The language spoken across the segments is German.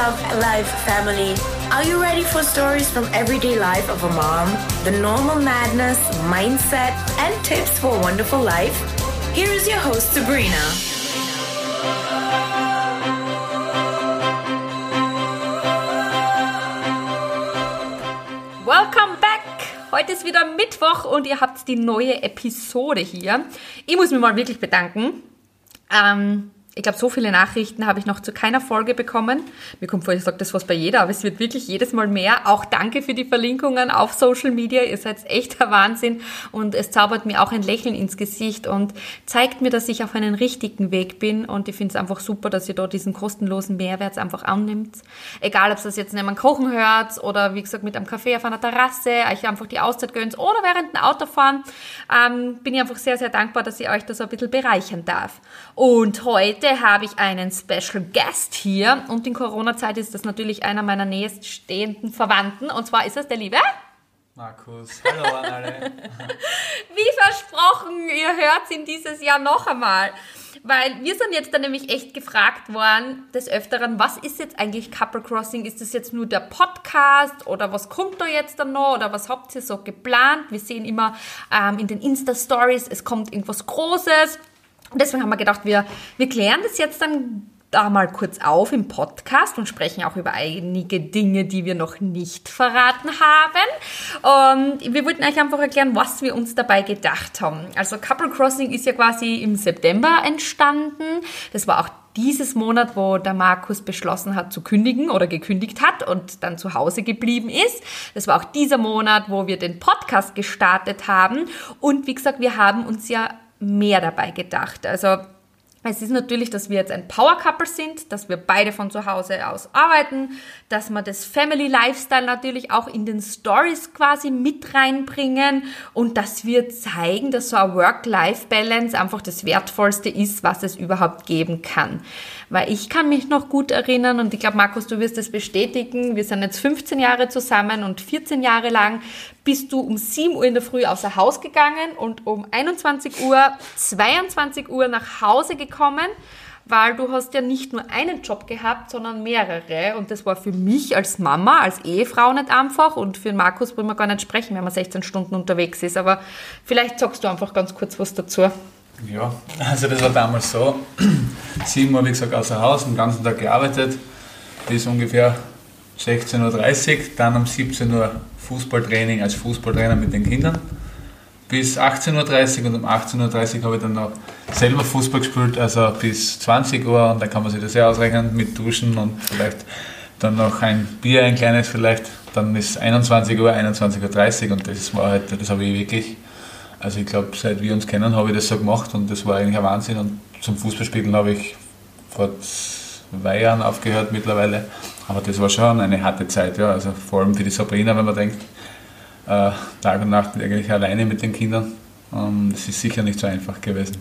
Love Life family. Are you ready for stories from everyday life of a mom? The normal madness, mindset, and tips for a wonderful life? Here is your host, Sabrina. Welcome back! Heute ist wieder Mittwoch und ihr habt die neue Episode hier. Ich muss mich mal wirklich bedanken. Ähm, ich glaube, so viele Nachrichten habe ich noch zu keiner Folge bekommen. Mir kommt vor, ich sage das was bei jeder, aber es wird wirklich jedes Mal mehr. Auch danke für die Verlinkungen auf Social Media. Ihr seid echter Wahnsinn und es zaubert mir auch ein Lächeln ins Gesicht und zeigt mir, dass ich auf einem richtigen Weg bin. Und ich finde es einfach super, dass ihr dort diesen kostenlosen Mehrwert einfach annimmt. Egal, ob es das jetzt neben Kochen hört oder wie gesagt mit einem Kaffee auf einer Terrasse, euch einfach die Auszeit gönnt oder während dem Autofahren, ähm, bin ich einfach sehr, sehr dankbar, dass ich euch das ein bisschen bereichern darf. Und heute habe ich einen Special Guest hier und in Corona-Zeit ist das natürlich einer meiner nächststehenden Verwandten und zwar ist es der liebe Markus. Hallo an alle. Wie versprochen, ihr hört ihn dieses Jahr noch einmal. Weil wir sind jetzt dann nämlich echt gefragt worden, des Öfteren, was ist jetzt eigentlich Couple Crossing? Ist das jetzt nur der Podcast oder was kommt da jetzt dann noch oder was habt ihr so geplant? Wir sehen immer ähm, in den Insta-Stories, es kommt irgendwas Großes. Und deswegen haben wir gedacht, wir, wir klären das jetzt dann da mal kurz auf im Podcast und sprechen auch über einige Dinge, die wir noch nicht verraten haben. Und wir wollten euch einfach erklären, was wir uns dabei gedacht haben. Also Couple Crossing ist ja quasi im September entstanden. Das war auch dieses Monat, wo der Markus beschlossen hat zu kündigen oder gekündigt hat und dann zu Hause geblieben ist. Das war auch dieser Monat, wo wir den Podcast gestartet haben. Und wie gesagt, wir haben uns ja mehr dabei gedacht. Also es ist natürlich, dass wir jetzt ein Power Couple sind, dass wir beide von zu Hause aus arbeiten, dass wir das Family Lifestyle natürlich auch in den Stories quasi mit reinbringen und dass wir zeigen, dass so ein Work-Life-Balance einfach das Wertvollste ist, was es überhaupt geben kann. Weil ich kann mich noch gut erinnern und ich glaube, Markus, du wirst es bestätigen, wir sind jetzt 15 Jahre zusammen und 14 Jahre lang bist du um 7 Uhr in der Früh außer Haus gegangen und um 21 Uhr, 22 Uhr nach Hause gekommen, weil du hast ja nicht nur einen Job gehabt, sondern mehrere. Und das war für mich als Mama, als Ehefrau nicht einfach. Und für Markus wollen wir gar nicht sprechen, wenn man 16 Stunden unterwegs ist. Aber vielleicht sagst du einfach ganz kurz was dazu. Ja, also das war damals so. 7 Uhr, wie gesagt, außer Haus, den ganzen Tag gearbeitet, bis ungefähr 16.30 Uhr, dann um 17 Uhr Fußballtraining als Fußballtrainer mit den Kindern. Bis 18.30 Uhr und um 18.30 Uhr habe ich dann noch selber Fußball gespielt, also bis 20 Uhr und dann kann man sich das ja ausrechnen mit Duschen und vielleicht dann noch ein Bier, ein kleines vielleicht, dann ist 21 Uhr, 21.30 Uhr und das war halt, das habe ich wirklich, also ich glaube, seit wir uns kennen, habe ich das so gemacht und das war eigentlich ein Wahnsinn. Und zum Fußballspielen habe ich vor zwei Jahren aufgehört mittlerweile, aber das war schon eine harte Zeit, ja, also vor allem für die Sabrina, wenn man denkt, äh, Tag und Nacht eigentlich alleine mit den Kindern. Ähm, das ist sicher nicht so einfach gewesen.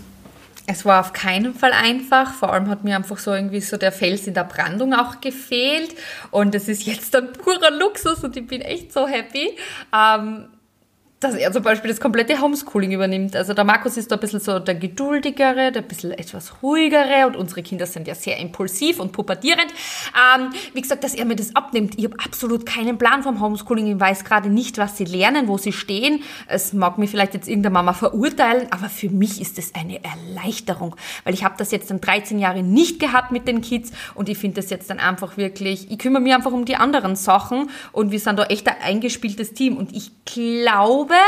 Es war auf keinen Fall einfach. Vor allem hat mir einfach so irgendwie so der Fels in der Brandung auch gefehlt. Und es ist jetzt ein purer Luxus und ich bin echt so happy. Ähm, dass er zum Beispiel das komplette Homeschooling übernimmt. Also der Markus ist da ein bisschen so der geduldigere, der ein bisschen etwas ruhigere und unsere Kinder sind ja sehr impulsiv und pubertierend. Ähm, wie gesagt, dass er mir das abnimmt. Ich habe absolut keinen Plan vom Homeschooling. Ich weiß gerade nicht, was sie lernen, wo sie stehen. Es mag mir vielleicht jetzt irgendeine Mama verurteilen, aber für mich ist das eine Erleichterung, weil ich habe das jetzt dann 13 Jahre nicht gehabt mit den Kids und ich finde das jetzt dann einfach wirklich, ich kümmere mich einfach um die anderen Sachen und wir sind da echt ein eingespieltes Team und ich glaube, glaube,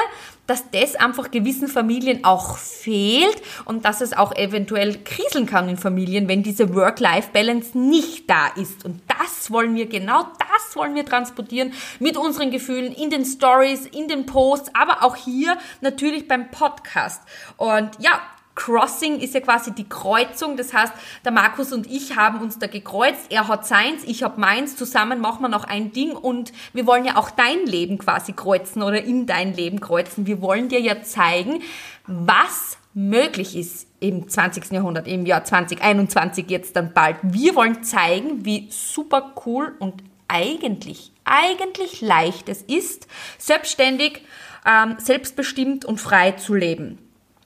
dass das einfach gewissen Familien auch fehlt und dass es auch eventuell kriseln kann in Familien, wenn diese Work-Life-Balance nicht da ist. Und das wollen wir, genau das wollen wir transportieren mit unseren Gefühlen in den Stories, in den Posts, aber auch hier natürlich beim Podcast. Und ja, Crossing ist ja quasi die Kreuzung. Das heißt, der Markus und ich haben uns da gekreuzt. Er hat seins, ich habe meins. Zusammen machen wir noch ein Ding und wir wollen ja auch dein Leben quasi kreuzen oder in dein Leben kreuzen. Wir wollen dir ja zeigen, was möglich ist im 20. Jahrhundert, im Jahr 2021 jetzt dann bald. Wir wollen zeigen, wie super cool und eigentlich, eigentlich leicht es ist, selbstständig, ähm, selbstbestimmt und frei zu leben.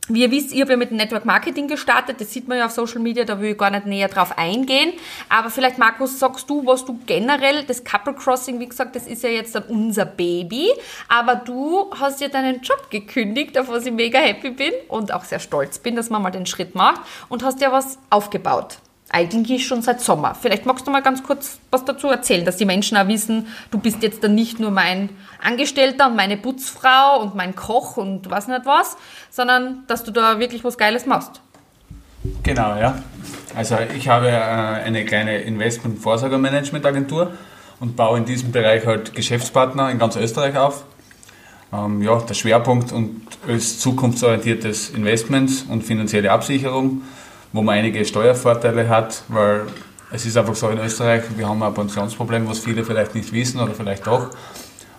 Wie ihr wisst, ich habe ja mit dem Network Marketing gestartet, das sieht man ja auf Social Media, da will ich gar nicht näher drauf eingehen. Aber vielleicht, Markus, sagst du, was du generell, das Couple Crossing, wie gesagt, das ist ja jetzt dann unser Baby, aber du hast ja deinen Job gekündigt, auf was ich mega happy bin und auch sehr stolz bin, dass man mal den Schritt macht und hast ja was aufgebaut. Eigentlich schon seit Sommer. Vielleicht magst du mal ganz kurz was dazu erzählen, dass die Menschen auch wissen, du bist jetzt dann nicht nur mein Angestellter und meine Putzfrau und mein Koch und was nicht was, sondern dass du da wirklich was Geiles machst. Genau, ja. Also ich habe äh, eine kleine Investment-Vorsorgermanagement-Agentur und baue in diesem Bereich halt Geschäftspartner in ganz Österreich auf. Ähm, ja, der Schwerpunkt ist zukunftsorientiertes Investment und finanzielle Absicherung, wo man einige Steuervorteile hat, weil es ist einfach so in Österreich, wir haben ein Pensionsproblem, was viele vielleicht nicht wissen oder vielleicht doch.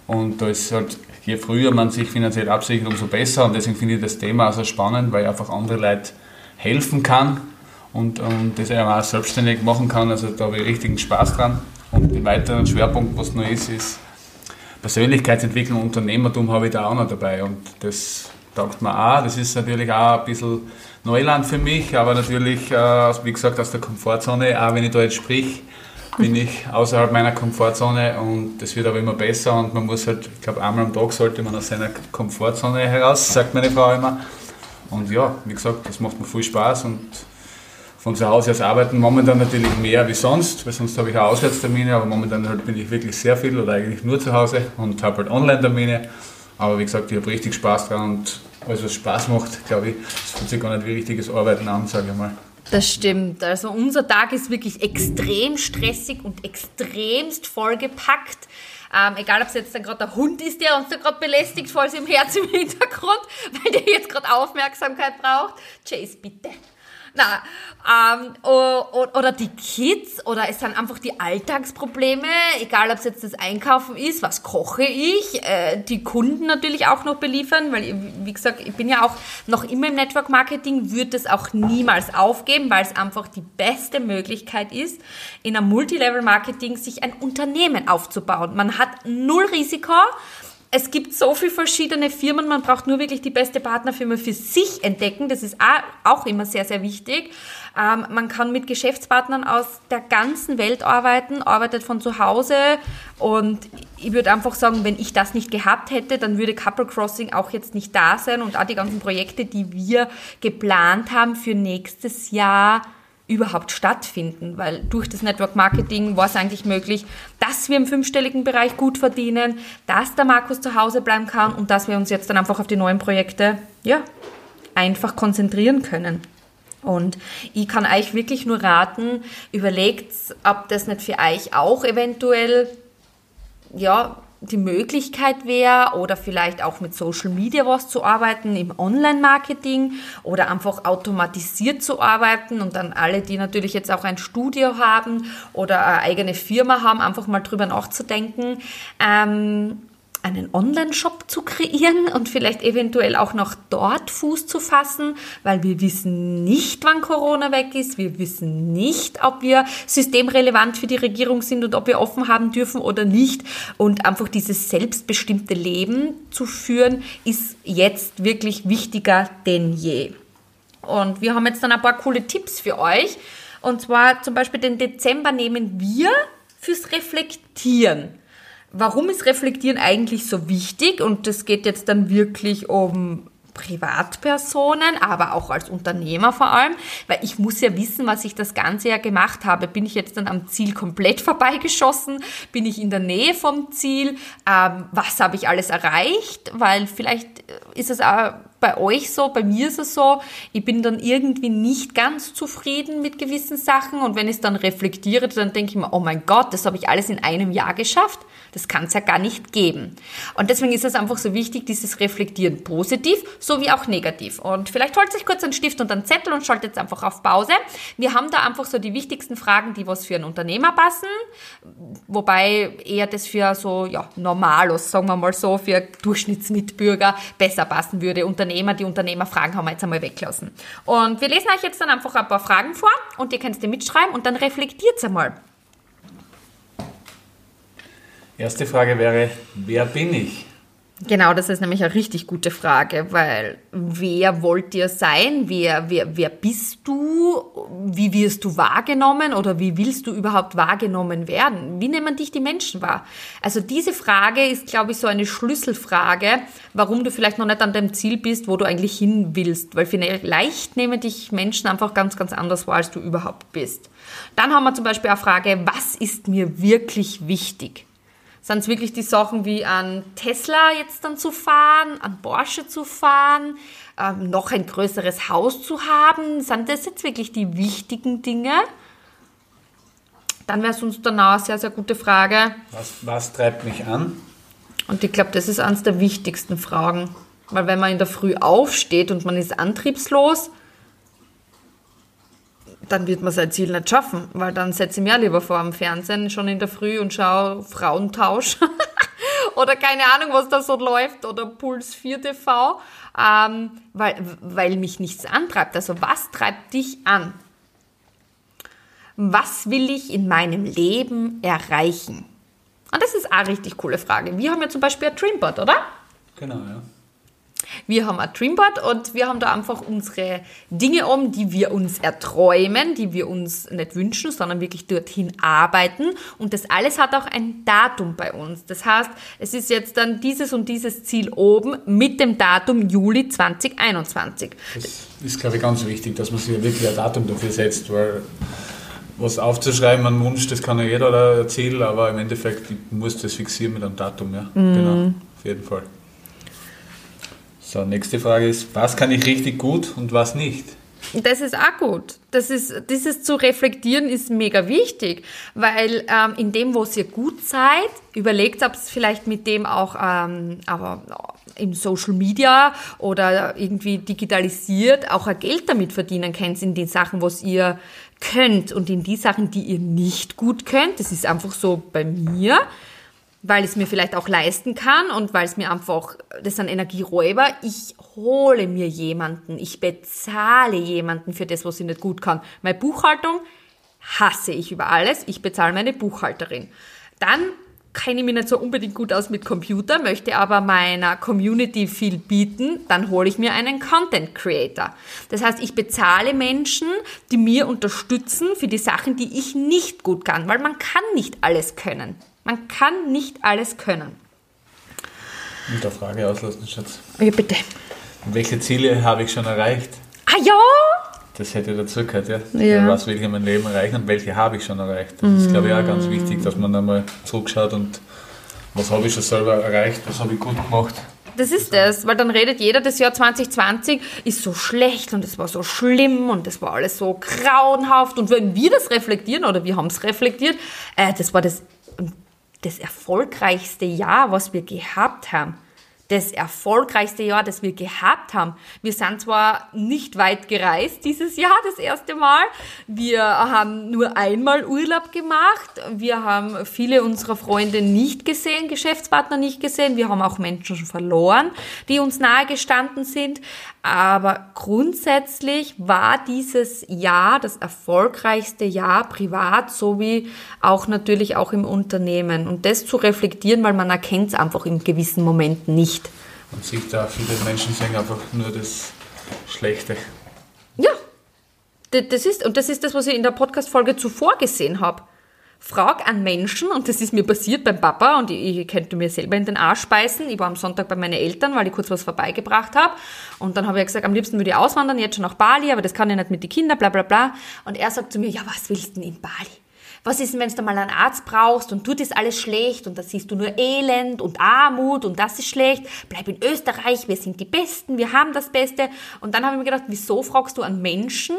Und da ist halt, je früher man sich finanziell absichert, umso besser. Und deswegen finde ich das Thema auch so spannend, weil ich einfach andere Leute helfen kann und, und das auch selbstständig machen kann. Also da habe ich richtigen Spaß dran. Und den weiteren Schwerpunkt, was noch ist, ist Persönlichkeitsentwicklung, Unternehmertum habe ich da auch noch dabei. Und das taugt mir auch. Das ist natürlich auch ein bisschen Neuland für mich, aber natürlich, äh, wie gesagt, aus der Komfortzone, auch wenn ich da jetzt sprich, bin ich außerhalb meiner Komfortzone und das wird aber immer besser und man muss halt, ich glaube, einmal am Tag sollte man aus seiner Komfortzone heraus, sagt meine Frau immer. Und ja, wie gesagt, das macht mir viel Spaß und von zu Hause aus arbeiten momentan natürlich mehr wie sonst, weil sonst habe ich auch Auswärtstermine, aber momentan halt bin ich wirklich sehr viel oder eigentlich nur zu Hause und habe halt Online-Termine. Aber wie gesagt, ich habe richtig Spaß dran und alles, was Spaß macht, glaube ich, das fühlt sich gar nicht wie richtiges Arbeiten an, sage ich mal. Das stimmt. Also unser Tag ist wirklich extrem stressig und extremst vollgepackt. Ähm, egal, ob es jetzt gerade der Hund ist, der uns da gerade belästigt, falls im Herz im Hintergrund, weil der jetzt gerade Aufmerksamkeit braucht. Chase, bitte. Na, ähm, oder die Kids oder es sind einfach die Alltagsprobleme, egal ob es jetzt das Einkaufen ist, was koche ich, äh, die Kunden natürlich auch noch beliefern, weil wie gesagt, ich bin ja auch noch immer im Network Marketing, würde es auch niemals aufgeben, weil es einfach die beste Möglichkeit ist, in einem Multilevel Marketing sich ein Unternehmen aufzubauen. Man hat null Risiko es gibt so viele verschiedene Firmen, man braucht nur wirklich die beste Partnerfirma für sich entdecken. Das ist auch immer sehr, sehr wichtig. Ähm, man kann mit Geschäftspartnern aus der ganzen Welt arbeiten, arbeitet von zu Hause. Und ich würde einfach sagen, wenn ich das nicht gehabt hätte, dann würde Couple Crossing auch jetzt nicht da sein und auch die ganzen Projekte, die wir geplant haben für nächstes Jahr, überhaupt stattfinden, weil durch das Network Marketing war es eigentlich möglich, dass wir im fünfstelligen Bereich gut verdienen, dass der Markus zu Hause bleiben kann und dass wir uns jetzt dann einfach auf die neuen Projekte, ja, einfach konzentrieren können. Und ich kann euch wirklich nur raten, überlegt, ob das nicht für euch auch eventuell, ja, die Möglichkeit wäre oder vielleicht auch mit Social Media was zu arbeiten im Online-Marketing oder einfach automatisiert zu arbeiten und dann alle, die natürlich jetzt auch ein Studio haben oder eine eigene Firma haben, einfach mal drüber nachzudenken. Ähm, einen Online-Shop zu kreieren und vielleicht eventuell auch noch dort Fuß zu fassen, weil wir wissen nicht, wann Corona weg ist. Wir wissen nicht, ob wir systemrelevant für die Regierung sind und ob wir offen haben dürfen oder nicht. Und einfach dieses selbstbestimmte Leben zu führen, ist jetzt wirklich wichtiger denn je. Und wir haben jetzt dann ein paar coole Tipps für euch. Und zwar zum Beispiel den Dezember nehmen wir fürs Reflektieren. Warum ist Reflektieren eigentlich so wichtig? Und das geht jetzt dann wirklich um Privatpersonen, aber auch als Unternehmer vor allem, weil ich muss ja wissen, was ich das ganze Jahr gemacht habe. Bin ich jetzt dann am Ziel komplett vorbeigeschossen? Bin ich in der Nähe vom Ziel? Ähm, was habe ich alles erreicht? Weil vielleicht ist es auch bei euch so, bei mir ist es so, ich bin dann irgendwie nicht ganz zufrieden mit gewissen Sachen und wenn ich es dann reflektiere, dann denke ich mir, oh mein Gott, das habe ich alles in einem Jahr geschafft. Das kann es ja gar nicht geben. Und deswegen ist es einfach so wichtig, dieses Reflektieren positiv sowie auch negativ. Und vielleicht holt sich kurz einen Stift und einen Zettel und schaltet jetzt einfach auf Pause. Wir haben da einfach so die wichtigsten Fragen, die was für einen Unternehmer passen, wobei eher das für so ja, Normalos, sagen wir mal so, für Durchschnittsmitbürger besser passen würde. Unternehmer, die Unternehmerfragen haben wir jetzt einmal weggelassen. Und wir lesen euch jetzt dann einfach ein paar Fragen vor und ihr könnt die mitschreiben und dann reflektiert einmal. Erste Frage wäre, wer bin ich? Genau, das ist nämlich eine richtig gute Frage, weil wer wollt ihr sein? Wer, wer, wer bist du? Wie wirst du wahrgenommen oder wie willst du überhaupt wahrgenommen werden? Wie nehmen dich die Menschen wahr? Also diese Frage ist, glaube ich, so eine Schlüsselfrage, warum du vielleicht noch nicht an dem Ziel bist, wo du eigentlich hin willst, weil vielleicht nehmen dich Menschen einfach ganz, ganz anders wahr, als du überhaupt bist. Dann haben wir zum Beispiel eine Frage, was ist mir wirklich wichtig? Sind es wirklich die Sachen wie an Tesla jetzt dann zu fahren, an Porsche zu fahren, ähm, noch ein größeres Haus zu haben? Sind das jetzt wirklich die wichtigen Dinge? Dann wäre es uns danach eine sehr, sehr gute Frage. Was, was treibt mich an? Und ich glaube, das ist eines der wichtigsten Fragen. Weil wenn man in der Früh aufsteht und man ist antriebslos, dann wird man sein Ziel nicht schaffen, weil dann setze ich mir lieber vor am Fernsehen schon in der Früh und schaue Frauentausch oder keine Ahnung, was da so läuft oder Puls 4 TV, ähm, weil, weil mich nichts antreibt. Also was treibt dich an? Was will ich in meinem Leben erreichen? Und das ist eine richtig coole Frage. Wir haben ja zum Beispiel ein Dreamboard, oder? Genau, ja. Wir haben ein Dreamboard und wir haben da einfach unsere Dinge um, die wir uns erträumen, die wir uns nicht wünschen, sondern wirklich dorthin arbeiten. Und das alles hat auch ein Datum bei uns. Das heißt, es ist jetzt dann dieses und dieses Ziel oben mit dem Datum Juli 2021. Das ist, glaube ich, ganz wichtig, dass man sich wirklich ein Datum dafür setzt, weil was aufzuschreiben, ein Wunsch, das kann ja jeder erzählen, aber im Endeffekt muss das fixieren mit einem Datum, ja. Mhm. Genau, auf jeden Fall. So, nächste Frage ist, was kann ich richtig gut und was nicht? Das ist auch gut. Das ist, dieses zu reflektieren ist mega wichtig, weil ähm, in dem, wo ihr gut seid, überlegt, ob es vielleicht mit dem auch ähm, aber im Social Media oder irgendwie digitalisiert auch ein Geld damit verdienen könnt in den Sachen, was ihr könnt und in die Sachen, die ihr nicht gut könnt. Das ist einfach so bei mir weil ich es mir vielleicht auch leisten kann und weil es mir einfach, das sind Energieräuber. Ich hole mir jemanden, ich bezahle jemanden für das, was ich nicht gut kann. Meine Buchhaltung hasse ich über alles. Ich bezahle meine Buchhalterin. Dann kenne ich mich nicht so unbedingt gut aus mit Computer, möchte aber meiner Community viel bieten, dann hole ich mir einen Content Creator. Das heißt, ich bezahle Menschen, die mir unterstützen für die Sachen, die ich nicht gut kann, weil man kann nicht alles können. Man kann nicht alles können. Mit der Frage auslassen, Schatz. Ja, bitte. welche Ziele habe ich schon erreicht? Ah ja! Das hätte dazu gehört, ja. ja. Was will ich in meinem Leben erreichen und welche habe ich schon erreicht? Das mm. ist, glaube ich, auch ganz wichtig, dass man einmal zurückschaut und was habe ich schon selber erreicht, was habe ich gut gemacht. Das ist das, weil dann redet jeder, das Jahr 2020 ist so schlecht und es war so schlimm und es war alles so grauenhaft. Und wenn wir das reflektieren, oder wir haben es reflektiert, äh, das war das das erfolgreichste Jahr, was wir gehabt haben das erfolgreichste Jahr, das wir gehabt haben. Wir sind zwar nicht weit gereist dieses Jahr, das erste Mal. Wir haben nur einmal Urlaub gemacht. Wir haben viele unserer Freunde nicht gesehen, Geschäftspartner nicht gesehen. Wir haben auch Menschen verloren, die uns nahe gestanden sind. Aber grundsätzlich war dieses Jahr das erfolgreichste Jahr privat sowie auch natürlich auch im Unternehmen. Und das zu reflektieren, weil man erkennt es einfach in gewissen Momenten nicht. Man sieht da, viele Menschen sehen einfach nur das Schlechte. Ja, das ist, und das ist das, was ich in der Podcast-Folge zuvor gesehen habe. Frag an Menschen, und das ist mir passiert beim Papa, und ich, ich könnte mir selber in den Arsch speisen. Ich war am Sonntag bei meinen Eltern, weil ich kurz was vorbeigebracht habe. Und dann habe ich gesagt, am liebsten würde ich auswandern, jetzt schon nach Bali, aber das kann ich nicht mit den Kindern, bla bla bla. Und er sagt zu mir, ja, was willst du denn in Bali? Was ist, wenn du mal einen Arzt brauchst und tut ist alles schlecht und da siehst du nur Elend und Armut und das ist schlecht? Bleib in Österreich, wir sind die Besten, wir haben das Beste. Und dann habe ich mir gedacht, wieso fragst du einen Menschen,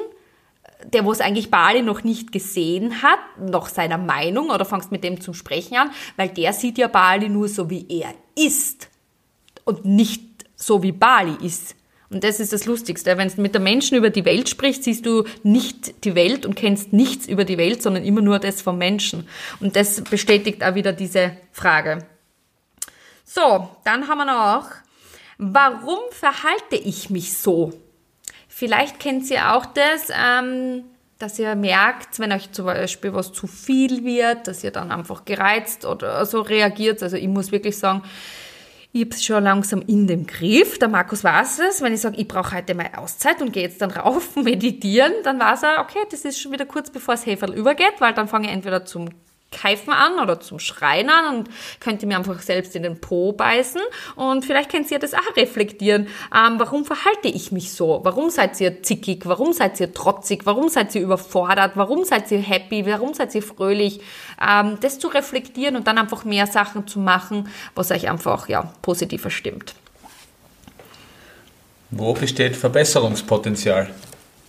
der was eigentlich Bali noch nicht gesehen hat, noch seiner Meinung oder fangst mit dem zum Sprechen an, weil der sieht ja Bali nur so, wie er ist und nicht so, wie Bali ist. Und das ist das Lustigste. Wenn du mit der Menschen über die Welt sprichst, siehst du nicht die Welt und kennst nichts über die Welt, sondern immer nur das vom Menschen. Und das bestätigt auch wieder diese Frage. So, dann haben wir noch, warum verhalte ich mich so? Vielleicht kennt ihr auch das, ähm, dass ihr merkt, wenn euch zum Beispiel was zu viel wird, dass ihr dann einfach gereizt oder so reagiert. Also ich muss wirklich sagen, ich habe es schon langsam in dem Griff. Der Markus weiß es. Wenn ich sage, ich brauche heute mal Auszeit und gehe jetzt dann rauf meditieren, dann weiß er, okay, das ist schon wieder kurz bevor das Heferl übergeht, weil dann fange ich entweder zum Keifen an oder zum Schreien an und könnt ihr mir einfach selbst in den Po beißen und vielleicht könnt ihr das auch reflektieren. Ähm, warum verhalte ich mich so? Warum seid ihr zickig? Warum seid ihr trotzig? Warum seid ihr überfordert? Warum seid ihr happy? Warum seid ihr fröhlich? Ähm, das zu reflektieren und dann einfach mehr Sachen zu machen, was euch einfach ja, positiver stimmt. Wo besteht Verbesserungspotenzial?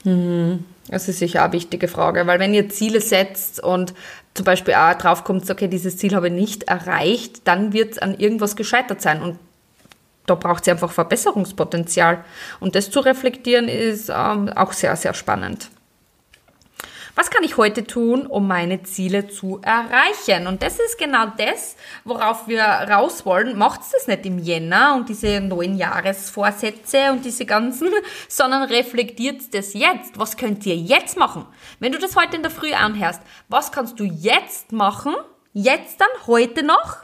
Mhm. Das ist sicher eine wichtige Frage, weil wenn ihr Ziele setzt und zum Beispiel auch drauf kommt, okay, dieses Ziel habe ich nicht erreicht, dann wird es an irgendwas gescheitert sein und da braucht sie einfach Verbesserungspotenzial. Und das zu reflektieren ist ähm, auch sehr, sehr spannend. Was kann ich heute tun, um meine Ziele zu erreichen? Und das ist genau das, worauf wir raus wollen. Macht es das nicht im Jänner und diese neuen Jahresvorsätze und diese ganzen, sondern reflektiert das jetzt. Was könnt ihr jetzt machen? Wenn du das heute in der Früh anhörst, was kannst du jetzt machen, jetzt dann, heute noch,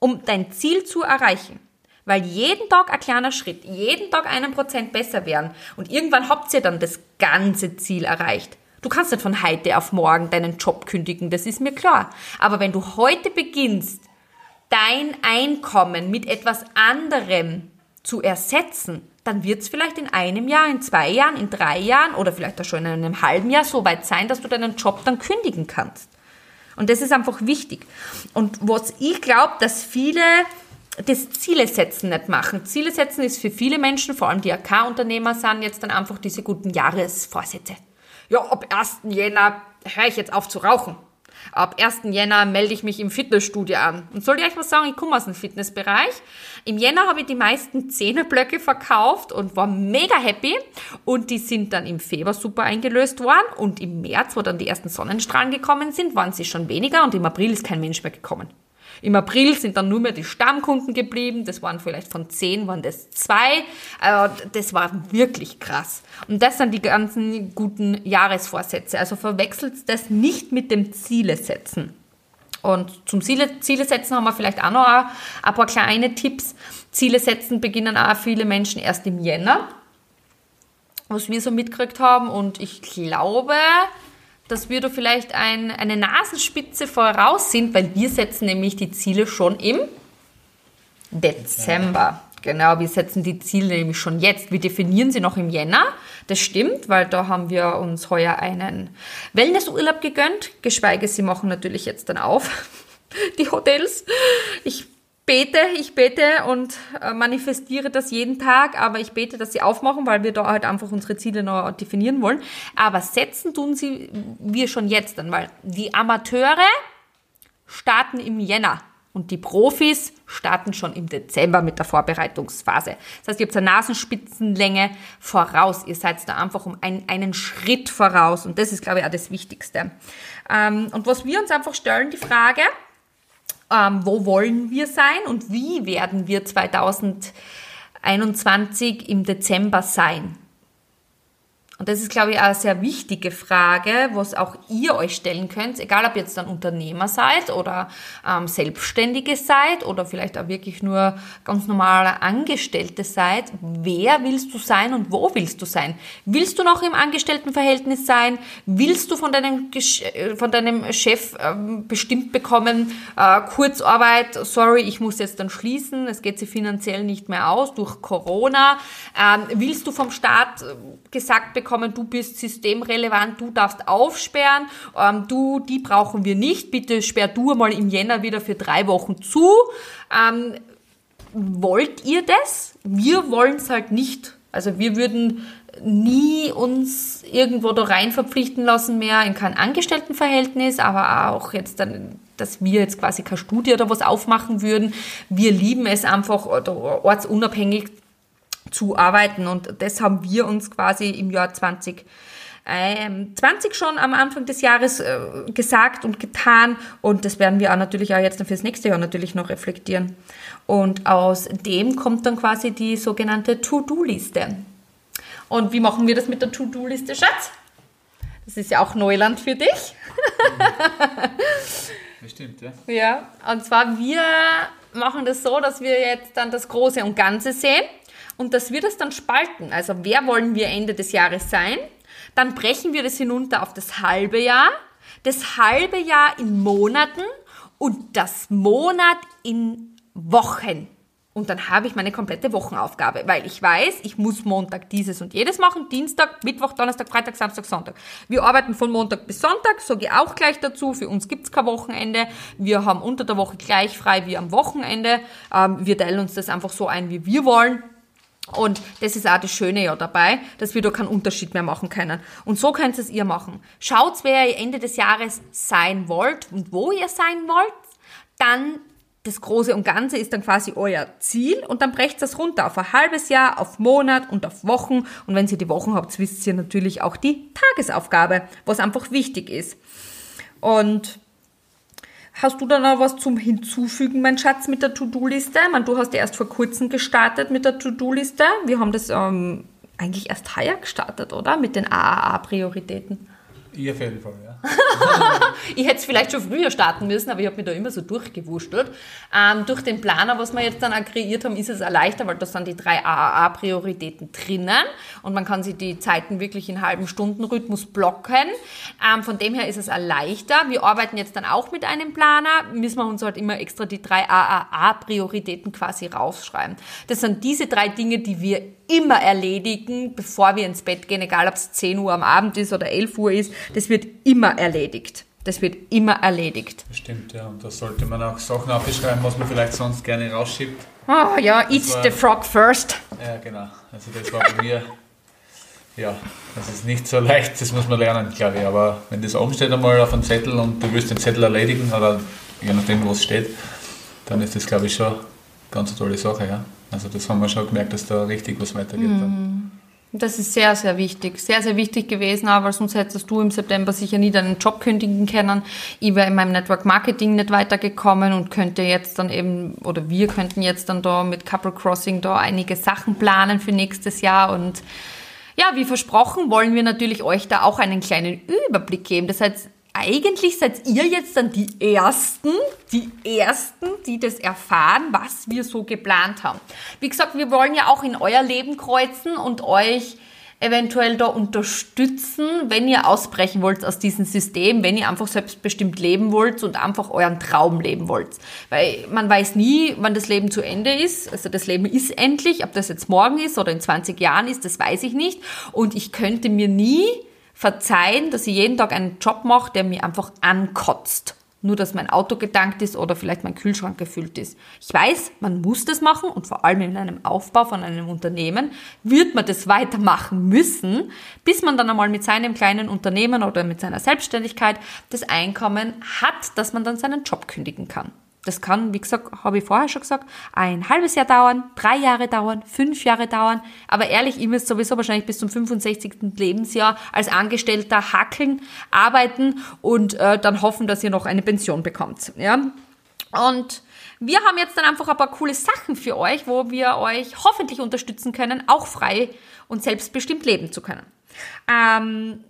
um dein Ziel zu erreichen? Weil jeden Tag ein kleiner Schritt, jeden Tag einen Prozent besser werden und irgendwann habt ihr dann das ganze Ziel erreicht. Du kannst nicht von heute auf morgen deinen Job kündigen, das ist mir klar. Aber wenn du heute beginnst, dein Einkommen mit etwas anderem zu ersetzen, dann wird es vielleicht in einem Jahr, in zwei Jahren, in drei Jahren oder vielleicht auch schon in einem halben Jahr so weit sein, dass du deinen Job dann kündigen kannst. Und das ist einfach wichtig. Und was ich glaube, dass viele das Ziele setzen nicht machen. Ziele setzen ist für viele Menschen, vor allem die AK-Unternehmer sind, jetzt dann einfach diese guten Jahresvorsätze ja, ab 1. Jänner höre ich jetzt auf zu rauchen. Ab 1. Jänner melde ich mich im Fitnessstudio an. Und soll ich euch was sagen, ich komme aus dem Fitnessbereich. Im Jänner habe ich die meisten Zehnerblöcke verkauft und war mega happy. Und die sind dann im Februar super eingelöst worden. Und im März, wo dann die ersten Sonnenstrahlen gekommen sind, waren sie schon weniger. Und im April ist kein Mensch mehr gekommen. Im April sind dann nur mehr die Stammkunden geblieben. Das waren vielleicht von zehn, waren das zwei. Das war wirklich krass. Und das sind die ganzen guten Jahresvorsätze. Also verwechselt das nicht mit dem Ziele setzen. Und zum Ziele, Ziele setzen haben wir vielleicht auch noch ein paar kleine Tipps. Ziele setzen beginnen auch viele Menschen erst im Jänner, was wir so mitgekriegt haben. Und ich glaube, dass wir da vielleicht ein, eine Nasenspitze voraus sind, weil wir setzen nämlich die Ziele schon im Dezember. Genau, wir setzen die Ziele nämlich schon jetzt. Wir definieren sie noch im Jänner. Das stimmt, weil da haben wir uns heuer einen Wellnessurlaub gegönnt. Geschweige, sie machen natürlich jetzt dann auf, die Hotels. Ich bete, ich bete und äh, manifestiere das jeden Tag, aber ich bete, dass sie aufmachen, weil wir da halt einfach unsere Ziele noch definieren wollen. Aber setzen tun sie wir schon jetzt dann, weil die Amateure starten im Jänner. Und die Profis starten schon im Dezember mit der Vorbereitungsphase. Das heißt, ihr habt eine Nasenspitzenlänge voraus. Ihr seid da einfach um ein, einen Schritt voraus. Und das ist, glaube ich, auch das Wichtigste. Ähm, und was wir uns einfach stellen, die Frage, ähm, wo wollen wir sein und wie werden wir 2021 im Dezember sein. Und das ist, glaube ich, eine sehr wichtige Frage, was auch ihr euch stellen könnt, egal ob ihr jetzt dann Unternehmer seid oder ähm, Selbstständige seid oder vielleicht auch wirklich nur ganz normale Angestellte seid. Wer willst du sein und wo willst du sein? Willst du noch im Angestelltenverhältnis sein? Willst du von deinem, äh, von deinem Chef ähm, bestimmt bekommen, äh, Kurzarbeit, sorry, ich muss jetzt dann schließen, es geht sie finanziell nicht mehr aus durch Corona? Ähm, willst du vom Staat äh, gesagt bekommen, bekommen, du bist systemrelevant, du darfst aufsperren, ähm, du, die brauchen wir nicht, bitte sperr du mal im Jänner wieder für drei Wochen zu. Ähm, wollt ihr das? Wir wollen es halt nicht. Also wir würden nie uns irgendwo da rein verpflichten lassen mehr in kein Angestelltenverhältnis, aber auch jetzt dann, dass wir jetzt quasi keine Studie oder was aufmachen würden. Wir lieben es einfach ortsunabhängig zu arbeiten. Und das haben wir uns quasi im Jahr 20 20 schon am Anfang des Jahres äh, gesagt und getan und das werden wir auch natürlich auch jetzt fürs nächste Jahr natürlich noch reflektieren. Und aus dem kommt dann quasi die sogenannte To-Do-Liste. Und wie machen wir das mit der To-Do-Liste, Schatz? Das ist ja auch Neuland für dich. stimmt, ja. Ja, und zwar wir machen das so, dass wir jetzt dann das Große und Ganze sehen und dass wir das dann spalten. Also wer wollen wir Ende des Jahres sein? Dann brechen wir das hinunter auf das halbe Jahr, das halbe Jahr in Monaten und das Monat in Wochen. Und dann habe ich meine komplette Wochenaufgabe, weil ich weiß, ich muss Montag dieses und jedes machen, Dienstag, Mittwoch, Donnerstag, Freitag, Samstag, Sonntag. Wir arbeiten von Montag bis Sonntag, sage ich auch gleich dazu. Für uns gibt's kein Wochenende. Wir haben unter der Woche gleich frei wie am Wochenende. Ähm, wir teilen uns das einfach so ein, wie wir wollen. Und das ist auch das Schöne ja dabei, dass wir da keinen Unterschied mehr machen können. Und so könnt es ihr machen. Schaut, wer ihr Ende des Jahres sein wollt und wo ihr sein wollt. Dann das Große und Ganze ist dann quasi euer Ziel und dann brecht das runter auf ein halbes Jahr, auf Monat und auf Wochen. Und wenn ihr die Wochen habt, wisst ihr natürlich auch die Tagesaufgabe, was einfach wichtig ist. Und hast du da noch was zum Hinzufügen, mein Schatz, mit der To-Do-Liste? Ich meine, du hast ja erst vor kurzem gestartet mit der To-Do-Liste. Wir haben das ähm, eigentlich erst heuer gestartet, oder? Mit den AAA-Prioritäten. Ich auf jeden Fall, ja. ich hätte es vielleicht schon früher starten müssen, aber ich habe mich da immer so durchgewurschtelt. Ähm, durch den Planer, was wir jetzt dann auch kreiert haben, ist es auch leichter, weil da sind die drei AAA-Prioritäten drinnen und man kann sich die Zeiten wirklich in halben Stundenrhythmus blocken. Ähm, von dem her ist es auch leichter. Wir arbeiten jetzt dann auch mit einem Planer, müssen wir uns halt immer extra die drei AAA-Prioritäten quasi rausschreiben. Das sind diese drei Dinge, die wir immer erledigen, bevor wir ins Bett gehen, egal ob es 10 Uhr am Abend ist oder 11 Uhr ist. Das wird immer erledigt. Das wird immer erledigt. Das stimmt, ja. Und da sollte man auch Sachen aufschreiben, was man vielleicht sonst gerne rausschiebt. Ah oh, ja, eat war, the frog first. Ja, genau. Also das war bei mir, ja, das ist nicht so leicht, das muss man lernen, glaube ich. Aber wenn das oben steht einmal auf einem Zettel und du willst den Zettel erledigen, oder je nachdem, wo es steht, dann ist das, glaube ich, schon eine ganz tolle Sache, ja. Also das haben wir schon gemerkt, dass da richtig was weitergeht. Mhm. Das ist sehr, sehr wichtig. Sehr, sehr wichtig gewesen, aber sonst hättest du im September sicher nie deinen Job kündigen können. Ich wäre in meinem Network Marketing nicht weitergekommen und könnte jetzt dann eben, oder wir könnten jetzt dann da mit Couple Crossing da einige Sachen planen für nächstes Jahr und ja, wie versprochen, wollen wir natürlich euch da auch einen kleinen Überblick geben. Das heißt, eigentlich seid ihr jetzt dann die Ersten, die Ersten, die das erfahren, was wir so geplant haben. Wie gesagt, wir wollen ja auch in euer Leben kreuzen und euch eventuell da unterstützen, wenn ihr ausbrechen wollt aus diesem System, wenn ihr einfach selbstbestimmt leben wollt und einfach euren Traum leben wollt. Weil man weiß nie, wann das Leben zu Ende ist. Also das Leben ist endlich, ob das jetzt morgen ist oder in 20 Jahren ist, das weiß ich nicht. Und ich könnte mir nie verzeihen, dass ich jeden Tag einen Job mache, der mir einfach ankotzt. Nur, dass mein Auto gedankt ist oder vielleicht mein Kühlschrank gefüllt ist. Ich weiß, man muss das machen und vor allem in einem Aufbau von einem Unternehmen wird man das weitermachen müssen, bis man dann einmal mit seinem kleinen Unternehmen oder mit seiner Selbstständigkeit das Einkommen hat, dass man dann seinen Job kündigen kann. Das kann, wie gesagt, habe ich vorher schon gesagt, ein halbes Jahr dauern, drei Jahre dauern, fünf Jahre dauern. Aber ehrlich, ihr müsst sowieso wahrscheinlich bis zum 65. Lebensjahr als Angestellter hackeln, arbeiten und äh, dann hoffen, dass ihr noch eine Pension bekommt. Ja? Und wir haben jetzt dann einfach ein paar coole Sachen für euch, wo wir euch hoffentlich unterstützen können, auch frei und selbstbestimmt leben zu können. Ähm,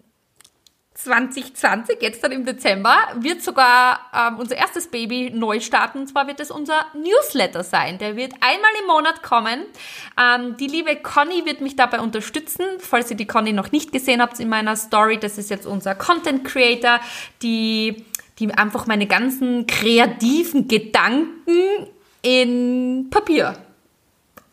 2020, jetzt dann im Dezember, wird sogar ähm, unser erstes Baby neu starten. Und zwar wird es unser Newsletter sein. Der wird einmal im Monat kommen. Ähm, die liebe Conny wird mich dabei unterstützen. Falls ihr die Conny noch nicht gesehen habt in meiner Story, das ist jetzt unser Content Creator, die, die einfach meine ganzen kreativen Gedanken in Papier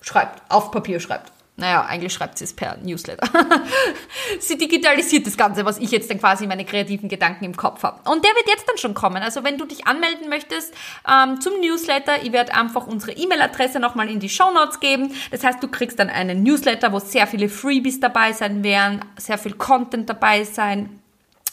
schreibt, auf Papier schreibt. Naja, eigentlich schreibt sie es per Newsletter. sie digitalisiert das Ganze, was ich jetzt dann quasi meine kreativen Gedanken im Kopf habe. Und der wird jetzt dann schon kommen. Also wenn du dich anmelden möchtest ähm, zum Newsletter, ich werde einfach unsere E-Mail-Adresse nochmal in die Show Notes geben. Das heißt, du kriegst dann einen Newsletter, wo sehr viele Freebies dabei sein werden, sehr viel Content dabei sein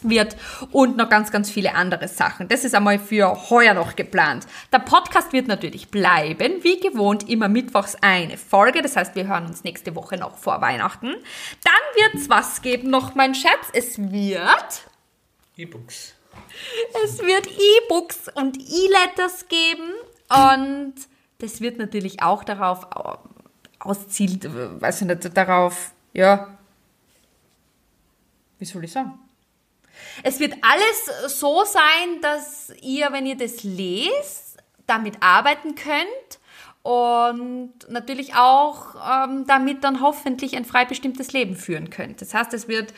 wird und noch ganz, ganz viele andere Sachen. Das ist einmal für heuer noch geplant. Der Podcast wird natürlich bleiben, wie gewohnt, immer mittwochs eine Folge. Das heißt, wir hören uns nächste Woche noch vor Weihnachten. Dann wird es was geben noch, mein Schatz. Es wird... E-Books. Es wird E-Books und E-Letters geben und das wird natürlich auch darauf auszielt, weiß ich nicht, darauf, ja, wie soll ich sagen? Es wird alles so sein, dass ihr, wenn ihr das lest, damit arbeiten könnt und natürlich auch ähm, damit dann hoffentlich ein frei bestimmtes Leben führen könnt. Das heißt, es wird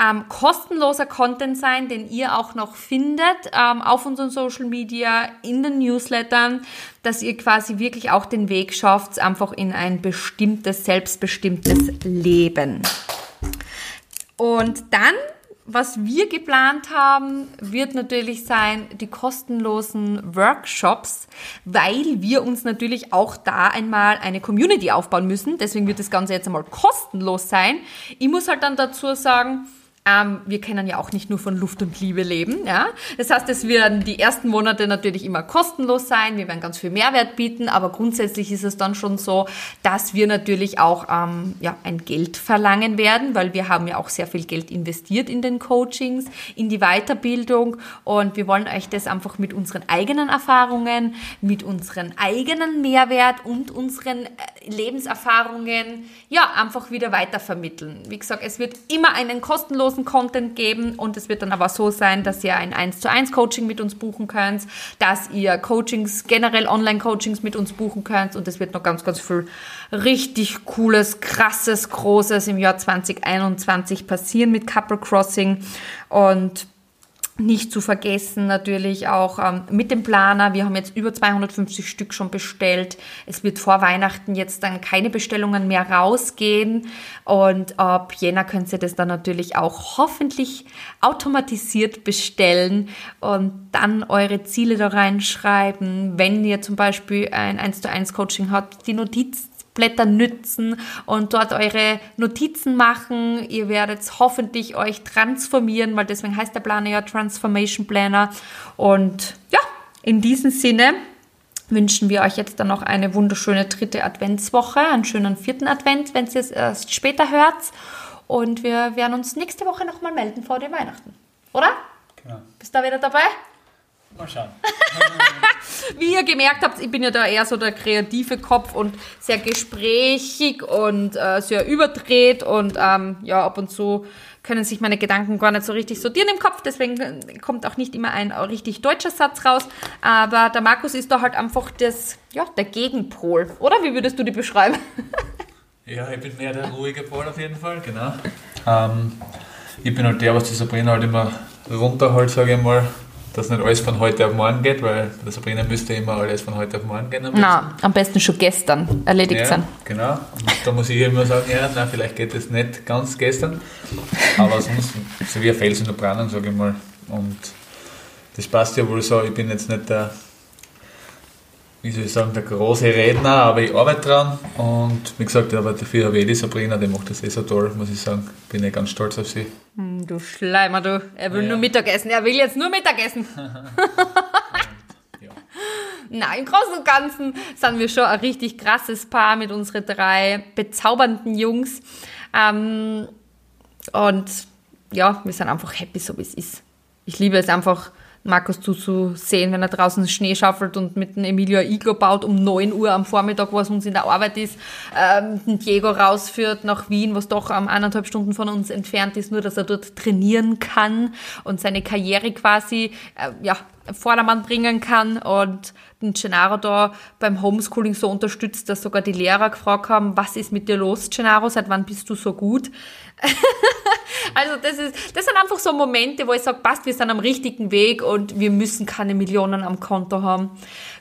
ähm, kostenloser Content sein, den ihr auch noch findet ähm, auf unseren Social Media, in den Newslettern, dass ihr quasi wirklich auch den Weg schafft, einfach in ein bestimmtes, selbstbestimmtes Leben. Und dann was wir geplant haben, wird natürlich sein, die kostenlosen Workshops, weil wir uns natürlich auch da einmal eine Community aufbauen müssen. Deswegen wird das Ganze jetzt einmal kostenlos sein. Ich muss halt dann dazu sagen, ähm, wir können ja auch nicht nur von Luft und Liebe leben. Ja? Das heißt, es werden die ersten Monate natürlich immer kostenlos sein. Wir werden ganz viel Mehrwert bieten, aber grundsätzlich ist es dann schon so, dass wir natürlich auch ähm, ja, ein Geld verlangen werden, weil wir haben ja auch sehr viel Geld investiert in den Coachings, in die Weiterbildung und wir wollen euch das einfach mit unseren eigenen Erfahrungen, mit unseren eigenen Mehrwert und unseren äh, Lebenserfahrungen ja einfach wieder weitervermitteln. Wie gesagt, es wird immer einen kostenlosen Content geben und es wird dann aber so sein, dass ihr ein 1 zu 1 Coaching mit uns buchen könnt, dass ihr Coachings, generell Online-Coachings mit uns buchen könnt und es wird noch ganz, ganz viel richtig cooles, krasses, großes im Jahr 2021 passieren mit Couple Crossing und nicht zu vergessen natürlich auch ähm, mit dem Planer. Wir haben jetzt über 250 Stück schon bestellt. Es wird vor Weihnachten jetzt dann keine Bestellungen mehr rausgehen. Und ab Jänner könnt ihr das dann natürlich auch hoffentlich automatisiert bestellen und dann eure Ziele da reinschreiben. Wenn ihr zum Beispiel ein 1 zu 1 Coaching habt, die Notiz Blätter nützen und dort eure Notizen machen. Ihr werdet hoffentlich euch transformieren, weil deswegen heißt der Planer ja Transformation Planner. Und ja, in diesem Sinne wünschen wir euch jetzt dann noch eine wunderschöne dritte Adventswoche, einen schönen vierten Advent, wenn ihr es erst später hört. Und wir werden uns nächste Woche nochmal melden vor den Weihnachten. Oder? Genau. Bist du da wieder dabei? Mal schauen. Wie ihr gemerkt habt, ich bin ja da eher so der kreative Kopf und sehr gesprächig und äh, sehr überdreht und ähm, ja, ab und zu können sich meine Gedanken gar nicht so richtig sortieren im Kopf, deswegen kommt auch nicht immer ein richtig deutscher Satz raus. Aber der Markus ist da halt einfach das, ja, der Gegenpol. Oder wie würdest du die beschreiben? ja, ich bin mehr der ruhige Pol auf jeden Fall, genau. Ähm, ich bin halt der, was die Sabrina halt immer runterholt, sage ich mal dass nicht alles von heute auf morgen geht, weil bei der Sabrina müsste immer alles von heute auf morgen gehen. Am na, am besten schon gestern erledigt ja, sein. Genau. Und da muss ich immer sagen, ja, na, vielleicht geht es nicht ganz gestern, aber sonst so wie ein Fels in der Brandung, sage ich mal. Und das passt ja wohl so. Ich bin jetzt nicht der wie soll ich sagen, der große Redner, aber ich arbeite dran und wie gesagt, aber dafür habe ich die Sabrina, die macht das eh so toll, muss ich sagen. Bin ich ganz stolz auf sie. Hm, du Schleimer, du. Er will ja. nur Mittagessen, er will jetzt nur Mittagessen. ja. Na, im Großen und Ganzen sind wir schon ein richtig krasses Paar mit unseren drei bezaubernden Jungs. Ähm, und ja, wir sind einfach happy, so wie es ist. Ich liebe es einfach, Markus zuzusehen, wenn er draußen Schnee schaffelt und mit dem Emilio Iglo baut um 9 Uhr am Vormittag, was uns in der Arbeit ist, ähm, den Diego rausführt nach Wien, was doch um, eineinhalb Stunden von uns entfernt ist, nur dass er dort trainieren kann und seine Karriere quasi äh, ja, Vordermann bringen kann und den Gennaro da beim Homeschooling so unterstützt, dass sogar die Lehrer gefragt haben, was ist mit dir los, Gennaro, seit wann bist du so gut? also das, ist, das sind einfach so Momente, wo ich sage, passt, wir sind am richtigen Weg und wir müssen keine Millionen am Konto haben.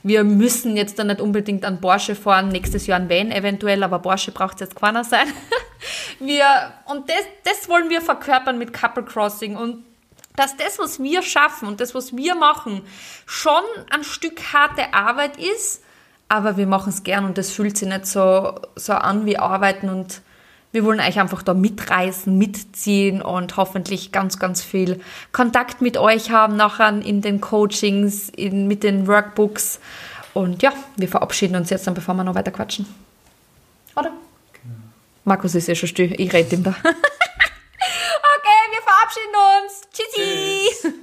Wir müssen jetzt dann nicht unbedingt an Porsche fahren, nächstes Jahr ein Van eventuell, aber Porsche braucht jetzt keiner sein. wir, und das, das wollen wir verkörpern mit Couple Crossing und dass das, was wir schaffen und das, was wir machen, schon ein Stück harte Arbeit ist, aber wir machen es gern und das fühlt sich nicht so, so an wie Arbeiten und wir wollen euch einfach da mitreißen, mitziehen und hoffentlich ganz, ganz viel Kontakt mit euch haben nachher in den Coachings, in, mit den Workbooks. Und ja, wir verabschieden uns jetzt dann, bevor wir noch weiter quatschen. Oder? Genau. Markus ist ja schon still, ich rede ihm da. okay, wir verabschieden uns. Tschüssi. Tschüss.